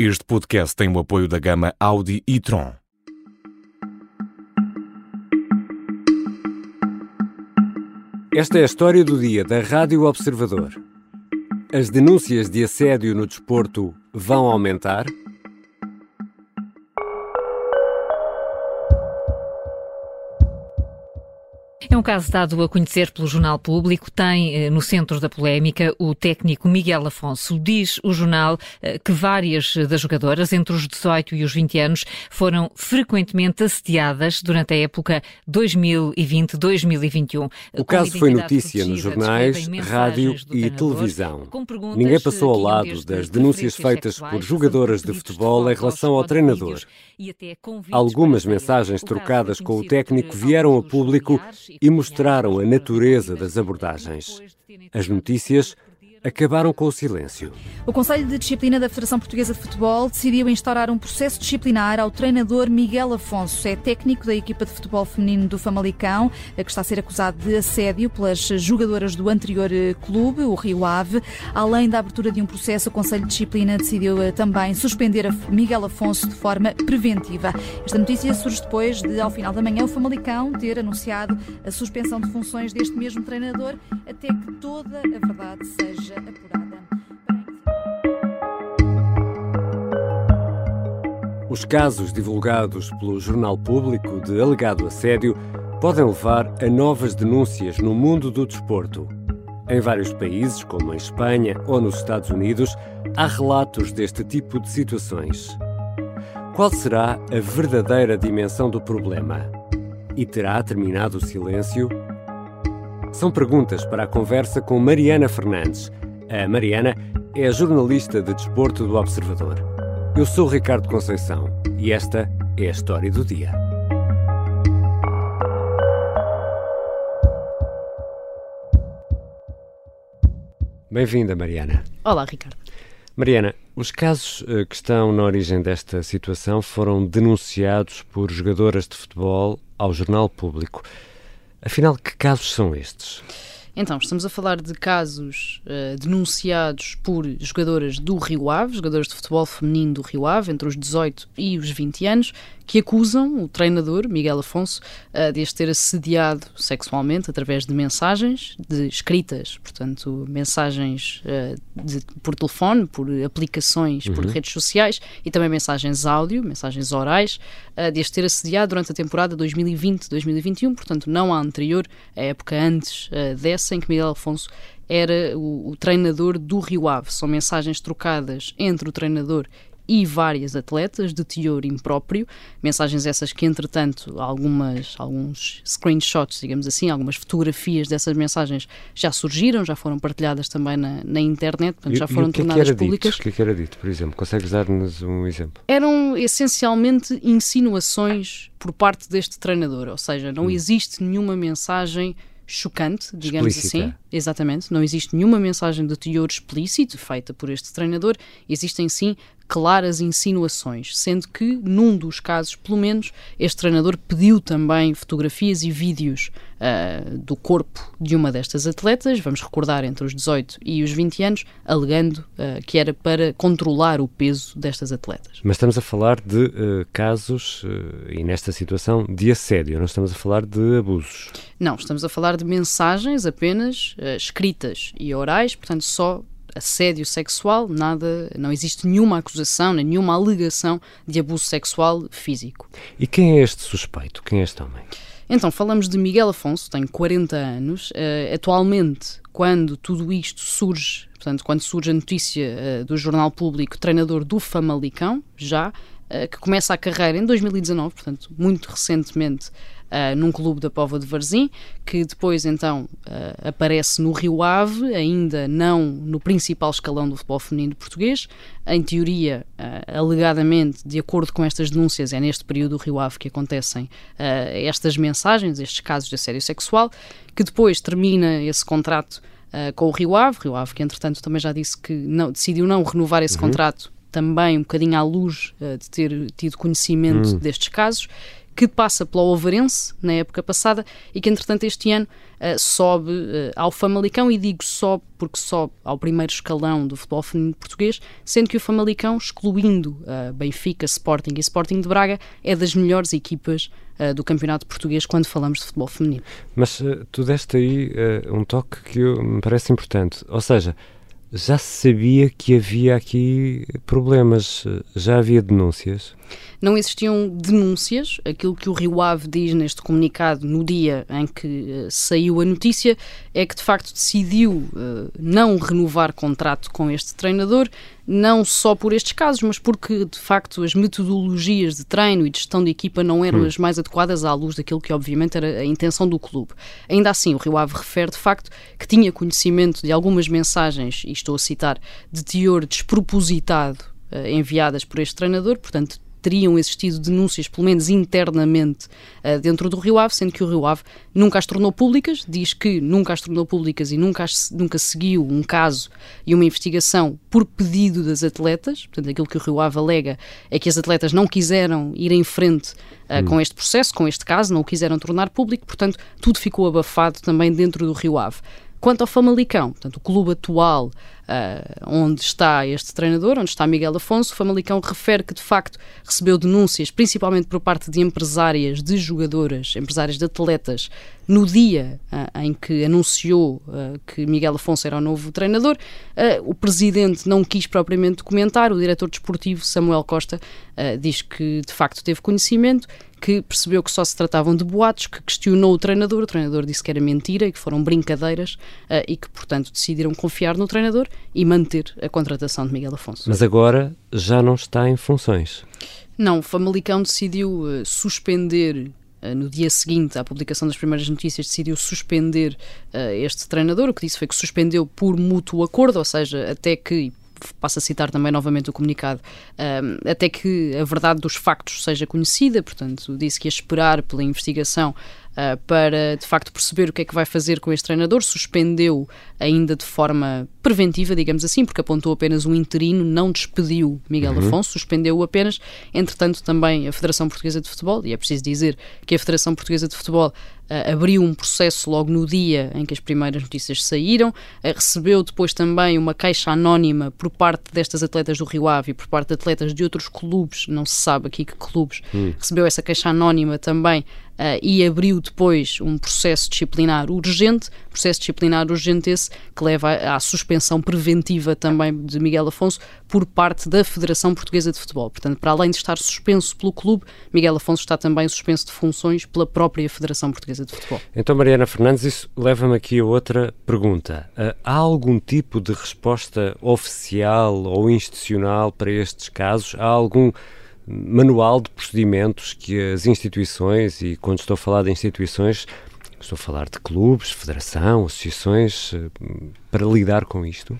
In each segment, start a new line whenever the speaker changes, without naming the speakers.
Este podcast tem o apoio da gama Audi e Tron.
Esta é a história do dia da Rádio Observador. As denúncias de assédio no desporto vão aumentar?
É um caso dado a conhecer pelo Jornal Público. Tem eh, no centro da polémica o técnico Miguel Afonso. Diz o jornal eh, que várias das jogadoras, entre os 18 e os 20 anos, foram frequentemente assediadas durante a época 2020-2021.
O caso foi notícia nos jornais, rádio e televisão. Ninguém passou ao lado das denúncias feitas por jogadoras de futebol em relação ao treinador. Algumas mensagens trocadas com o técnico vieram a público e mostraram a natureza das abordagens. As notícias acabaram com o silêncio.
O Conselho de Disciplina da Federação Portuguesa de Futebol decidiu instaurar um processo disciplinar ao treinador Miguel Afonso. É técnico da equipa de futebol feminino do Famalicão, que está a ser acusado de assédio pelas jogadoras do anterior eh, clube, o Rio Ave. Além da abertura de um processo, o Conselho de Disciplina decidiu eh, também suspender Miguel Afonso de forma preventiva. Esta notícia surge depois de, ao final da manhã, o Famalicão ter anunciado a suspensão de funções deste mesmo treinador até que toda a verdade seja apurada.
Os casos divulgados pelo Jornal Público de alegado assédio podem levar a novas denúncias no mundo do desporto. Em vários países, como em Espanha ou nos Estados Unidos, há relatos deste tipo de situações. Qual será a verdadeira dimensão do problema? E terá terminado o silêncio? São perguntas para a conversa com Mariana Fernandes. A Mariana é a jornalista de desporto do Observador. Eu sou Ricardo Conceição e esta é a história do dia. Bem-vinda, Mariana.
Olá, Ricardo.
Mariana, os casos eh, que estão na origem desta situação foram denunciados por jogadoras de futebol ao Jornal Público. Afinal, que casos são estes?
Então, estamos a falar de casos uh, denunciados por jogadoras do Rio Ave, jogadoras de futebol feminino do Rio Ave, entre os 18 e os 20 anos, que acusam o treinador, Miguel Afonso, uh, de as ter assediado sexualmente através de mensagens, de escritas, portanto, mensagens uh, de, por telefone, por aplicações, uhum. por redes sociais e também mensagens áudio, mensagens orais, uh, de as ter assediado durante a temporada 2020-2021, portanto, não a anterior, a época antes dessa, em que Miguel Afonso era o, o, treinador do Rio Ave. São mensagens trocadas entre o treinador e várias atletas de teor impróprio, mensagens essas que, entretanto, algumas, alguns screenshots, digamos assim, algumas fotografias dessas mensagens já surgiram, já foram partilhadas também na, na internet, portanto, já foram
e
tornadas
que
públicas.
O que, é que era dito, por exemplo? Consegues dar-nos um exemplo?
Eram essencialmente insinuações por parte deste treinador, ou seja, não hum. existe nenhuma mensagem chocante, digamos
Explícita.
assim. Exatamente. Não existe nenhuma mensagem de teor explícito feita por este treinador. Existem sim claras insinuações, sendo que, num dos casos, pelo menos, este treinador pediu também fotografias e vídeos uh, do corpo de uma destas atletas, vamos recordar entre os 18 e os 20 anos, alegando uh, que era para controlar o peso destas atletas.
Mas estamos a falar de uh, casos, e nesta situação, de assédio, não estamos a falar de abusos.
Não, estamos a falar de mensagens apenas escritas e orais, portanto, só assédio sexual, nada, não existe nenhuma acusação, nem nenhuma alegação de abuso sexual físico.
E quem é este suspeito? Quem é este homem?
Então, falamos de Miguel Afonso, tem 40 anos. Uh, atualmente, quando tudo isto surge, portanto, quando surge a notícia uh, do Jornal Público, treinador do Famalicão, já, uh, que começa a carreira em 2019, portanto, muito recentemente, uh, num clube da Pova de Varzim, que depois então uh, aparece no Rio Ave, ainda não no principal escalão do futebol feminino português. Em teoria, uh, alegadamente, de acordo com estas denúncias, é neste período do Rio Ave que acontecem estas mensagens, estes casos de assédio sexual, que depois termina esse contrato com o Rio Ave, Rio Ave que entretanto também já disse que não, decidiu não renovar esse uhum. contrato também um bocadinho à luz uh, de ter tido conhecimento uhum. destes casos que passa pela Ovarense na época passada e que, entretanto, este ano uh, sobe uh, ao Famalicão. E digo sobe porque sobe ao primeiro escalão do futebol feminino português, sendo que o Famalicão, excluindo uh, Benfica, Sporting e Sporting de Braga, é das melhores equipas do campeonato português quando falamos de futebol feminino.
Mas tu deste aí um toque que me parece importante. Ou seja, já se sabia que havia aqui problemas, já havia denúncias?
Não existiam denúncias, aquilo que o Rio Ave diz neste comunicado no dia em que uh, saiu a notícia é que de facto decidiu uh, não renovar contrato com este treinador, não só por estes casos, mas porque de facto as metodologias de treino e de gestão de equipa não eram hum. as mais adequadas à luz daquilo que obviamente era a intenção do clube. Ainda assim, o Rio Ave refere de facto que tinha conhecimento de algumas mensagens, e estou a citar, de teor despropositado uh, enviadas por este treinador, portanto teriam existido denúncias, pelo menos internamente, uh, dentro do Rio Ave, sendo que o Rio Ave nunca as tornou públicas, diz que nunca as tornou públicas e nunca, as, nunca seguiu um caso e uma investigação por pedido das atletas. Portanto, aquilo que o Rio Ave alega é que as atletas não quiseram ir em frente uh, hum. com este processo, com este caso, não o quiseram tornar público, portanto, tudo ficou abafado também dentro do Rio Ave. Quanto ao Famalicão, portanto, o clube atual uh, onde está este treinador, onde está Miguel Afonso, o Famalicão refere que de facto recebeu denúncias, principalmente por parte de empresárias, de jogadoras, empresárias de atletas, no dia uh, em que anunciou uh, que Miguel Afonso era o novo treinador. o presidente não quis propriamente comentar, o diretor desportivo Samuel Costa diz que de facto teve conhecimento que percebeu que só se tratavam de boatos, que questionou o treinador, o treinador disse que era mentira e que foram brincadeiras uh, e que, portanto, decidiram confiar no treinador e manter a contratação de Miguel Afonso.
Mas agora já não está em funções.
Não, o Famalicão decidiu uh, suspender uh, no dia seguinte à publicação das primeiras notícias, decidiu suspender uh, este treinador. O que disse foi que suspendeu por mútuo acordo, ou seja, até que, passo a citar também novamente o comunicado, até que a verdade dos factos seja conhecida, portanto, disse que ia esperar pela investigação uh, para de facto perceber o que é que vai fazer com este treinador. Suspendeu ainda de forma preventiva, digamos assim, porque apontou apenas um interino, não despediu Miguel uhum. Afonso, suspendeu-o apenas. Entretanto, também a Federação Portuguesa de Futebol, e é preciso dizer que a Federação Portuguesa de Futebol uh, abriu um processo logo no dia em que as primeiras notícias saíram, uh, recebeu depois também uma queixa anónima por parte destas atletas do Rio Ave e por parte de atletas de outros clubes, não se sabe aqui que clubes, uhum. recebeu essa queixa anónima também Uh, e abriu depois um processo disciplinar urgente, processo disciplinar urgente esse que leva à suspensão preventiva também de Miguel Afonso por parte da Federação Portuguesa de Futebol. Portanto, para além de estar suspenso pelo clube, Miguel Afonso está também suspenso de funções pela própria Federação Portuguesa de Futebol.
Então, Mariana Fernandes, isso leva-me aqui a outra pergunta. Uh, há algum tipo de resposta oficial ou institucional para estes casos? Há algum manual de procedimentos que as instituições, e quando estou a falar de instituições, estou a falar de clubes, federação, associações, eh, para lidar com isto?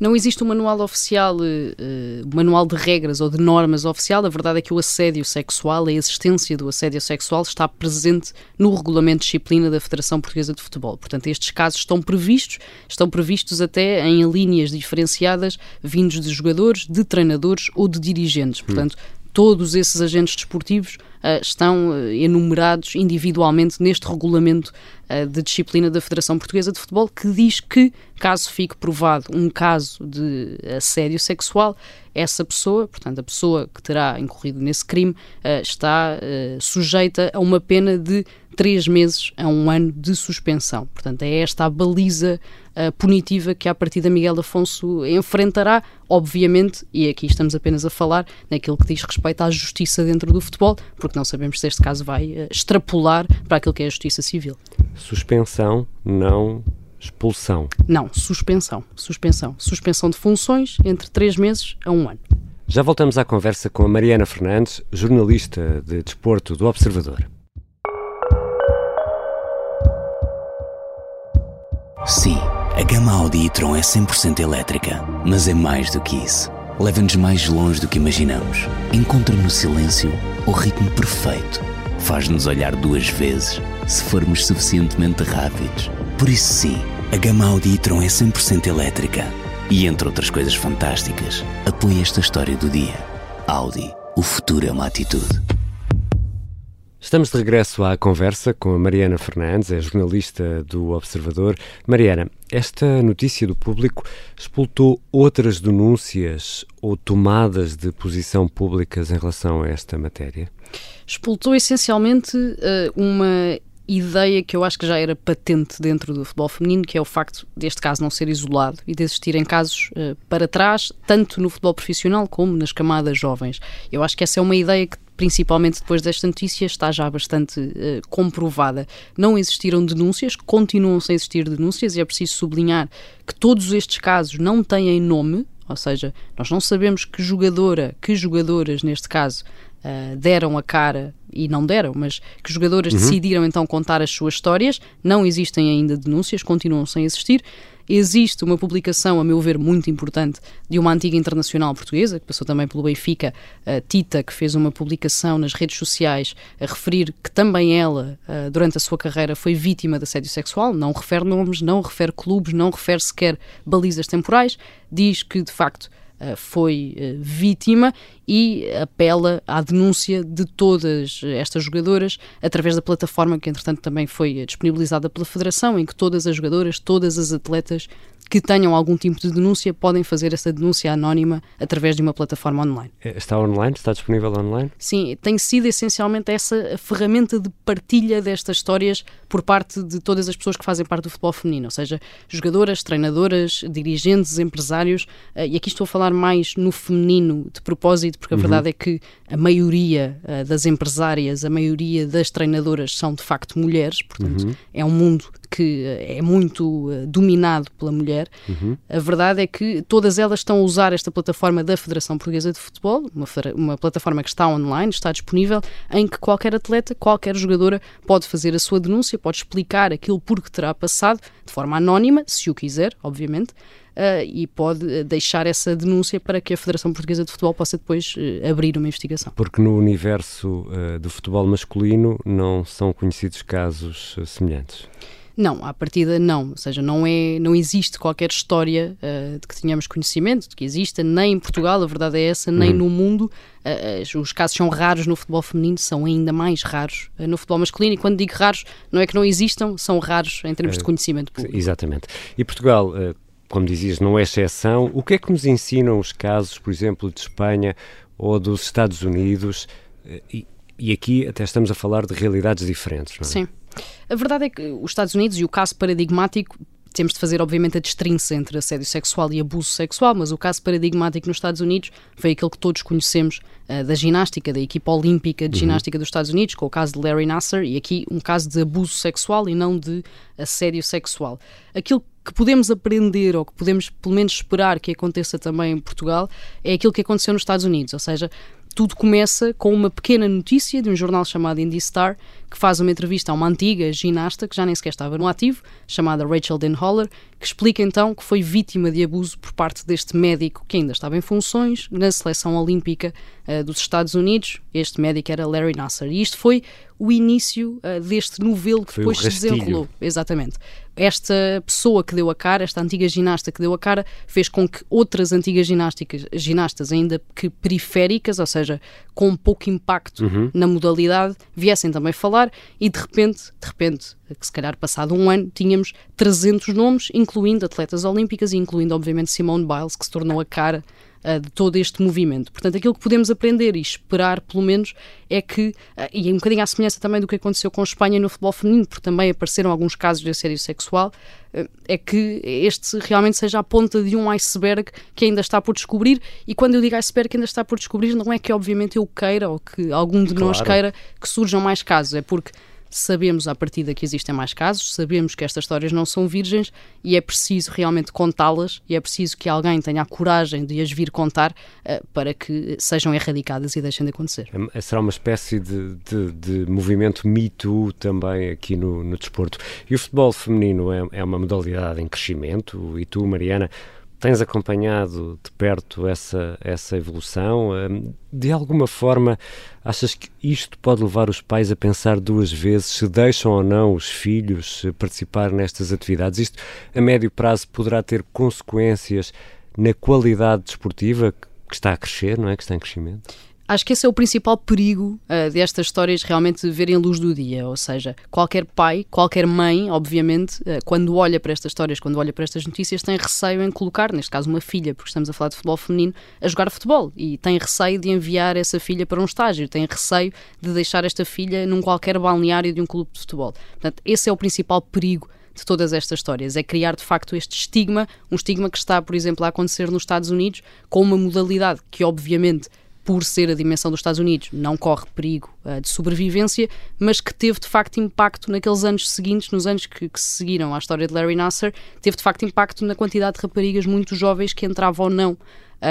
Não existe um manual oficial, uh, manual de regras ou de normas oficial. A verdade é que o assédio sexual, a existência do assédio sexual, está presente no regulamento de disciplina da Federação Portuguesa de Futebol. Portanto, estes casos estão previstos, estão previstos até em linhas diferenciadas, vindos de jogadores, de treinadores ou de dirigentes. Portanto, hum todos esses agentes desportivos uh, estão uh, enumerados individualmente neste regulamento uh, de disciplina da Federação Portuguesa de Futebol, que diz que, caso fique provado um caso de assédio sexual, essa pessoa, portanto, a pessoa que terá incorrido nesse crime, está sujeita a uma pena de três meses a um ano de suspensão. Portanto, é esta a baliza uh, punitiva que a partir da Miguel Afonso enfrentará, obviamente, e aqui estamos apenas a falar naquilo que diz respeito à justiça dentro do futebol, porque não sabemos se este caso vai uh, extrapolar para aquilo que é a justiça civil.
Suspensão, não expulsão.
Não, suspensão. Suspensão. Suspensão de funções entre três meses a um ano.
Já voltamos à conversa com a Mariana Fernandes, jornalista de desporto do Observador.
Sim, a gama Audi e-tron é 100% elétrica, mas é mais do que isso. Leva-nos mais longe do que imaginamos. Encontra no silêncio o ritmo perfeito. Faz-nos olhar duas vezes se formos suficientemente rápidos. Por isso, sim, a gama Audi e-tron é 100% elétrica. E entre outras coisas fantásticas, apoia esta história do dia. Audi, o futuro é uma atitude.
Estamos de regresso à conversa com a Mariana Fernandes, é jornalista do Observador. Mariana, esta notícia do público expultou outras denúncias ou tomadas de posição públicas em relação a esta matéria?
Expultou essencialmente uh, uma ideia que eu acho que já era patente dentro do futebol feminino, que é o facto deste caso não ser isolado e de existirem casos uh, para trás, tanto no futebol profissional como nas camadas jovens. Eu acho que essa é uma ideia que principalmente depois desta notícia, está já bastante uh, comprovada. Não existiram denúncias, continuam sem existir denúncias, e é preciso sublinhar que todos estes casos não têm nome, ou seja, nós não sabemos que jogadora, que jogadoras neste caso, uh, deram a cara e não deram, mas que jogadoras uhum. decidiram então contar as suas histórias. Não existem ainda denúncias, continuam sem existir. Existe uma publicação, a meu ver, muito importante de uma antiga internacional portuguesa, que passou também pelo Benfica, a Tita, que fez uma publicação nas redes sociais a referir que também ela, uh, durante a sua carreira, foi vítima de assédio sexual. Não refere nomes, não refere clubes, não refere sequer balizas temporais. Diz que, de facto, eh, foi eh, vítima e apela à denúncia de todas estas jogadoras através da plataforma que, entretanto, também foi disponibilizada pela Federação, em que todas as jogadoras, todas as atletas que tenham algum tipo de denúncia podem fazer essa denúncia anónima através de uma plataforma online.
É, está online? Está disponível online?
Sim, tem sido essencialmente essa ferramenta de partilha destas histórias por parte de todas as pessoas que fazem parte do futebol feminino, ou seja, jogadoras, treinadoras, dirigentes, empresários, eh, e aqui estou a falar mais no feminino de propósito, porque a uhum. verdade é que a maioria eh, das empresárias, a maioria das treinadoras são de facto mulheres, portanto uhum. é um mundo que é muito uh, dominado pela mulher, uhum. a verdade é que todas elas estão a usar esta plataforma da Federação Portuguesa de Futebol, uma, uma plataforma que está online, está disponível, em que qualquer atleta, qualquer jogadora pode fazer a sua denúncia, pode explicar aquilo por que terá passado, de forma anónima, se o quiser, obviamente, Uh, e pode deixar essa denúncia para que a Federação Portuguesa de Futebol possa depois uh, abrir uma investigação.
Porque no universo uh, do futebol masculino não são conhecidos casos semelhantes.
Não, à partida não, ou seja, não, é, não existe qualquer história uh, de que tenhamos conhecimento, de que exista, nem em Portugal, a verdade é essa, nem uhum. no mundo. Uh, os casos são raros no futebol feminino, são ainda mais raros uh, no futebol masculino, e quando digo raros, não é que não existam, são raros em termos de conhecimento público.
Exatamente. E Portugal, como dizias, não é exceção. O que é que nos ensinam os casos, por exemplo, de Espanha ou dos Estados Unidos? E, e aqui até estamos a falar de realidades diferentes, não é?
Sim. A verdade é que os Estados Unidos e o caso paradigmático temos de fazer, obviamente, a distinção entre assédio sexual e abuso sexual, mas o caso paradigmático nos Estados Unidos foi aquele que todos conhecemos uh, da ginástica, da equipa olímpica de uhum. ginástica dos Estados Unidos, com o caso de Larry Nasser, e aqui um caso de abuso sexual e não de assédio sexual. Aquilo que podemos aprender ou que podemos, pelo menos, esperar que aconteça também em Portugal é aquilo que aconteceu nos Estados Unidos, ou seja, tudo começa com uma pequena notícia de um jornal chamado Indie Star, que faz uma entrevista a uma antiga ginasta que já nem sequer estava no ativo, chamada Rachel Denholler, que explica então que foi vítima de abuso por parte deste médico que ainda estava em funções na seleção olímpica uh, dos Estados Unidos. Este médico era Larry Nasser. E isto foi o início uh, deste novelo que
foi
depois se desenrolou. Exatamente. Esta pessoa que deu a cara, esta antiga ginasta que deu a cara, fez com que outras antigas ginásticas, ginastas, ainda que periféricas, ou seja, com pouco impacto uhum. na modalidade, viessem também falar e de repente, de repente, que se calhar passado um ano, tínhamos 300 nomes, incluindo atletas olímpicas e incluindo, obviamente, Simone Biles, que se tornou a cara uh, de todo este movimento. Portanto, aquilo que podemos aprender e esperar, pelo menos, é que, uh, e é um bocadinho à semelhança também do que aconteceu com a Espanha no futebol feminino, porque também apareceram alguns casos de assédio sexual, uh, é que este realmente seja a ponta de um iceberg que ainda está por descobrir. E quando eu digo iceberg que ainda está por descobrir, não é que, obviamente, eu queira ou que algum de claro. nós queira que surjam mais casos, é porque sabemos à partida que existem mais casos, sabemos que estas histórias não são virgens e é preciso realmente contá-las e é preciso que alguém tenha a coragem de as vir contar uh, para que sejam erradicadas e deixem de acontecer.
É, será uma espécie de, de, de movimento Me Too também aqui no, no desporto. E o futebol feminino é, é uma modalidade em crescimento e tu, Mariana, Tens acompanhado de perto essa, essa evolução? Hum, de alguma forma, achas que isto pode levar os pais a pensar duas vezes se deixam ou não os filhos participar nestas atividades? Isto, a médio prazo, poderá ter consequências na qualidade desportiva que está a crescer, não é? Que está em crescimento?
Acho que esse é o principal perigo uh, destas histórias realmente verem luz do dia. Ou seja, qualquer pai, qualquer mãe, obviamente, uh, quando olha para estas histórias, quando olha para estas notícias, tem receio em colocar, neste caso, uma filha, porque estamos a falar de futebol feminino, a jogar futebol. E tem receio de enviar essa filha para um estágio, tem receio de deixar esta filha num qualquer balneário de um clube de futebol. Portanto, esse é o principal perigo de todas estas histórias. É criar, de facto, este estigma, um estigma que está, por exemplo, a acontecer nos Estados Unidos, com uma modalidade que, obviamente, por ser a dimensão dos Estados Unidos, não corre perigo uh, de sobrevivência, mas que teve de facto impacto naqueles anos seguintes, nos anos que, que seguiram à história de Larry Nasser, teve de facto impacto na quantidade de raparigas muito jovens que entravam ou não uh,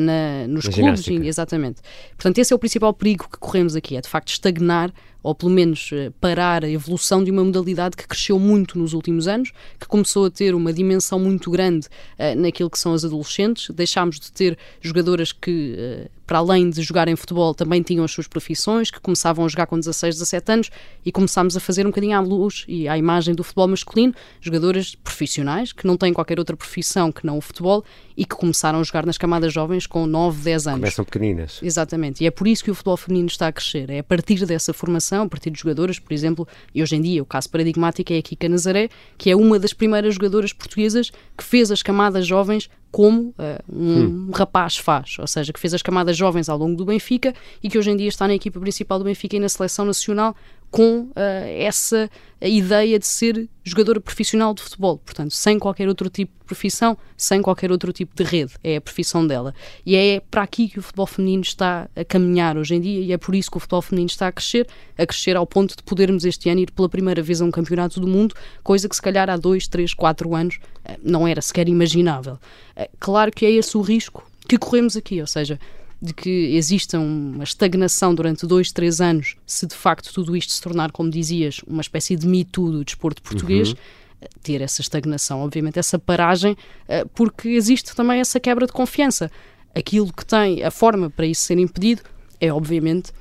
na, nos na clubes. Ginástica. Exatamente. Portanto, esse é o principal perigo que corremos aqui, é de facto estagnar ou pelo menos eh, parar a evolução de uma modalidade que cresceu muito nos últimos anos, que começou a ter uma dimensão muito grande uh, naquilo que são as adolescentes. Deixámos de ter jogadoras que, uh, para além de jogarem futebol, também tinham as suas profissões, que começavam a jogar com 16, 17 anos e começámos a fazer um bocadinho à luz e à imagem do futebol masculino, jogadoras profissionais que não têm qualquer outra profissão que não o futebol e que começaram a jogar nas camadas jovens com 9, 10 anos.
Começam pequeninas.
Exatamente. E é por isso que o futebol feminino está a crescer. É a partir dessa formação, a partir de jogadoras, por exemplo, e hoje em dia o caso paradigmático é a Kika Nazaré, que é uma das primeiras jogadoras portuguesas que fez as camadas jovens como uh, um hum. rapaz faz, ou seja, que fez as camadas jovens ao longo do Benfica e que hoje em dia está na equipa principal do Benfica e na seleção nacional com uh, essa ideia de ser jogadora profissional de futebol, portanto, sem qualquer outro tipo de profissão, sem qualquer outro tipo de rede, é a profissão dela. E é para aqui que o futebol feminino está a caminhar hoje em dia e é por isso que o futebol feminino está a crescer, a crescer ao ponto de podermos este ano ir pela primeira vez a um campeonato do mundo, coisa que se calhar há dois, três, quatro anos uh, não era sequer imaginável. Uh, claro que é esse o risco que corremos aqui, ou seja, de que exista uma estagnação durante dois, três anos, se de facto tudo isto se tornar, como dizias, uma espécie de mito do desporto português, uhum. Eh, ter essa estagnação, obviamente, essa paragem, eh, porque existe também essa quebra de confiança. Aquilo que tem, a forma para isso ser impedido é, obviamente,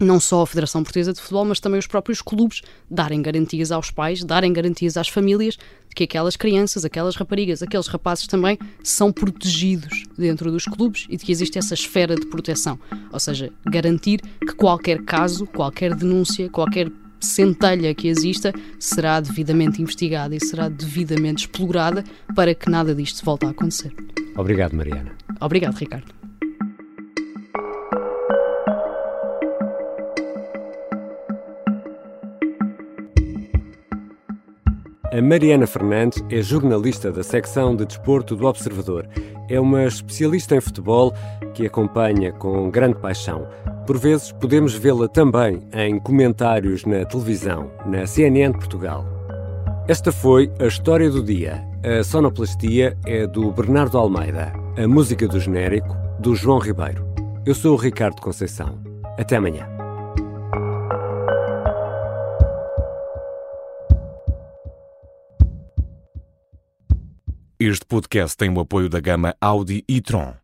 não só a Federação Portuguesa de Futebol, mas também os próprios clubes darem garantias aos pais, darem garantias às famílias de que aquelas crianças, aquelas raparigas, aqueles rapazes também são protegidos dentro dos clubes e de que existe essa esfera de proteção. Ou seja, garantir que qualquer caso, qualquer denúncia, qualquer centelha que exista será devidamente investigada e será devidamente explorada para que nada disto volte a acontecer.
Obrigado, Mariana.
Obrigado, Ricardo.
A Mariana Fernandes é jornalista da secção de desporto do Observador. É uma especialista em futebol que acompanha com grande paixão. Por vezes podemos vê-la também em comentários na televisão, na CNN Portugal. Esta foi a história do dia. A sonoplastia é do Bernardo Almeida. A música do genérico, do João Ribeiro. Eu sou o Ricardo Conceição. Até amanhã.
Este podcast tem o apoio da gama Audi e Tron.